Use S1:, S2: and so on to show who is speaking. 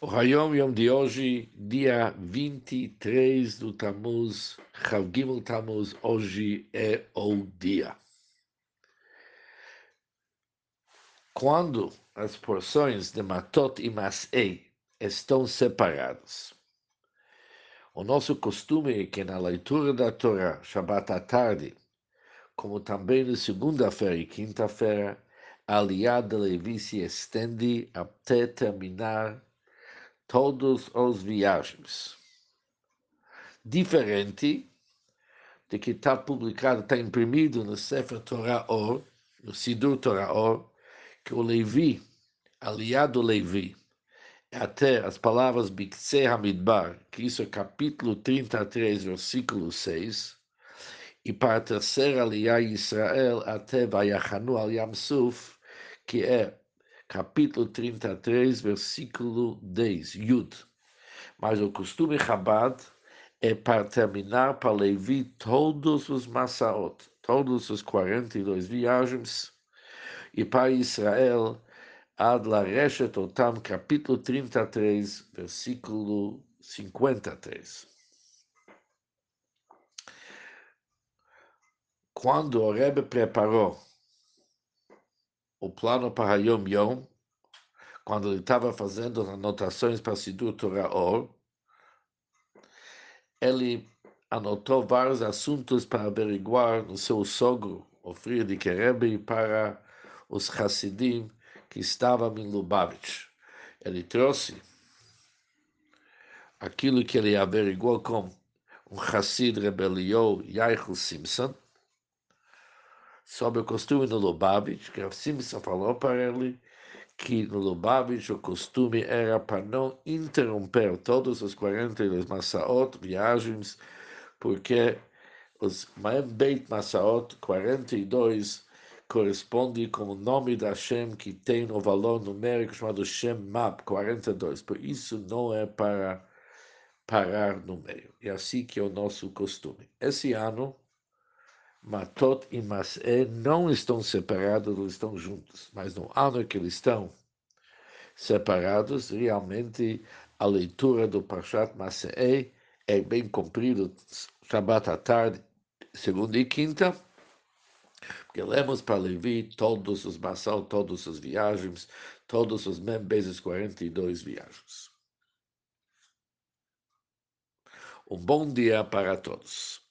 S1: O Hayom Yom de hoje, dia 23 do Tammuz, Chavgimel Tammuz, hoje é o dia. Quando as porções de Matot e Masei estão separadas, o nosso costume é que na leitura da Torá, Shabbat à tarde, como também na segunda-feira e quinta-feira, a aliada Levi se estende até terminar todos os viagens. Diferente de que está publicado, está imprimido no Sefer Torah Or, no Sidur Torah Or, que o Levi, aliado Levi, até as palavras Bikse Hamidbar, que isso é capítulo 33, versículo 6, e para a terceira aliá Israel até Vayachanu al Yamsuf, que é capítulo 33, versículo 10, Yud. Mas o costume Chabad é para terminar para Levi todos os Massaot, todos os 42 viagens, e para Israel, Ad la Reshet Otam, capítulo 33, versículo 53. Quando o Rebbe preparou o plano para Yom Yom, quando ele estava fazendo as anotações para Sidur Torah Or, ele anotou vários assuntos para averiguar no seu sogro, o Friedrich Rebbe, para os Hassidim que estavam em Lubavitch. Ele trouxe aquilo que ele averiguou com um Hassid rebeliou, Yaichel Simpson, sobre o costume no Lubavitch, que a Simpson falou para ele que no Lubavitch o costume era para não interromper todos os 42 Massaot, viagens, porque os Maem Beit Massaot 42 corresponde com o nome da Hashem que tem o valor numérico chamado Shem Map 42. Por isso não é para parar no meio. É assim que é o nosso costume. Esse ano Matot e Masé não estão separados, eles estão juntos. Mas no ano que eles estão separados, realmente a leitura do Parshat Masé é bem comprido, Shabbat à tarde, segunda e quinta, porque lemos para Levi todos os Massal, todas as viagens, todos os membros, 42 viagens. Um bom dia para todos.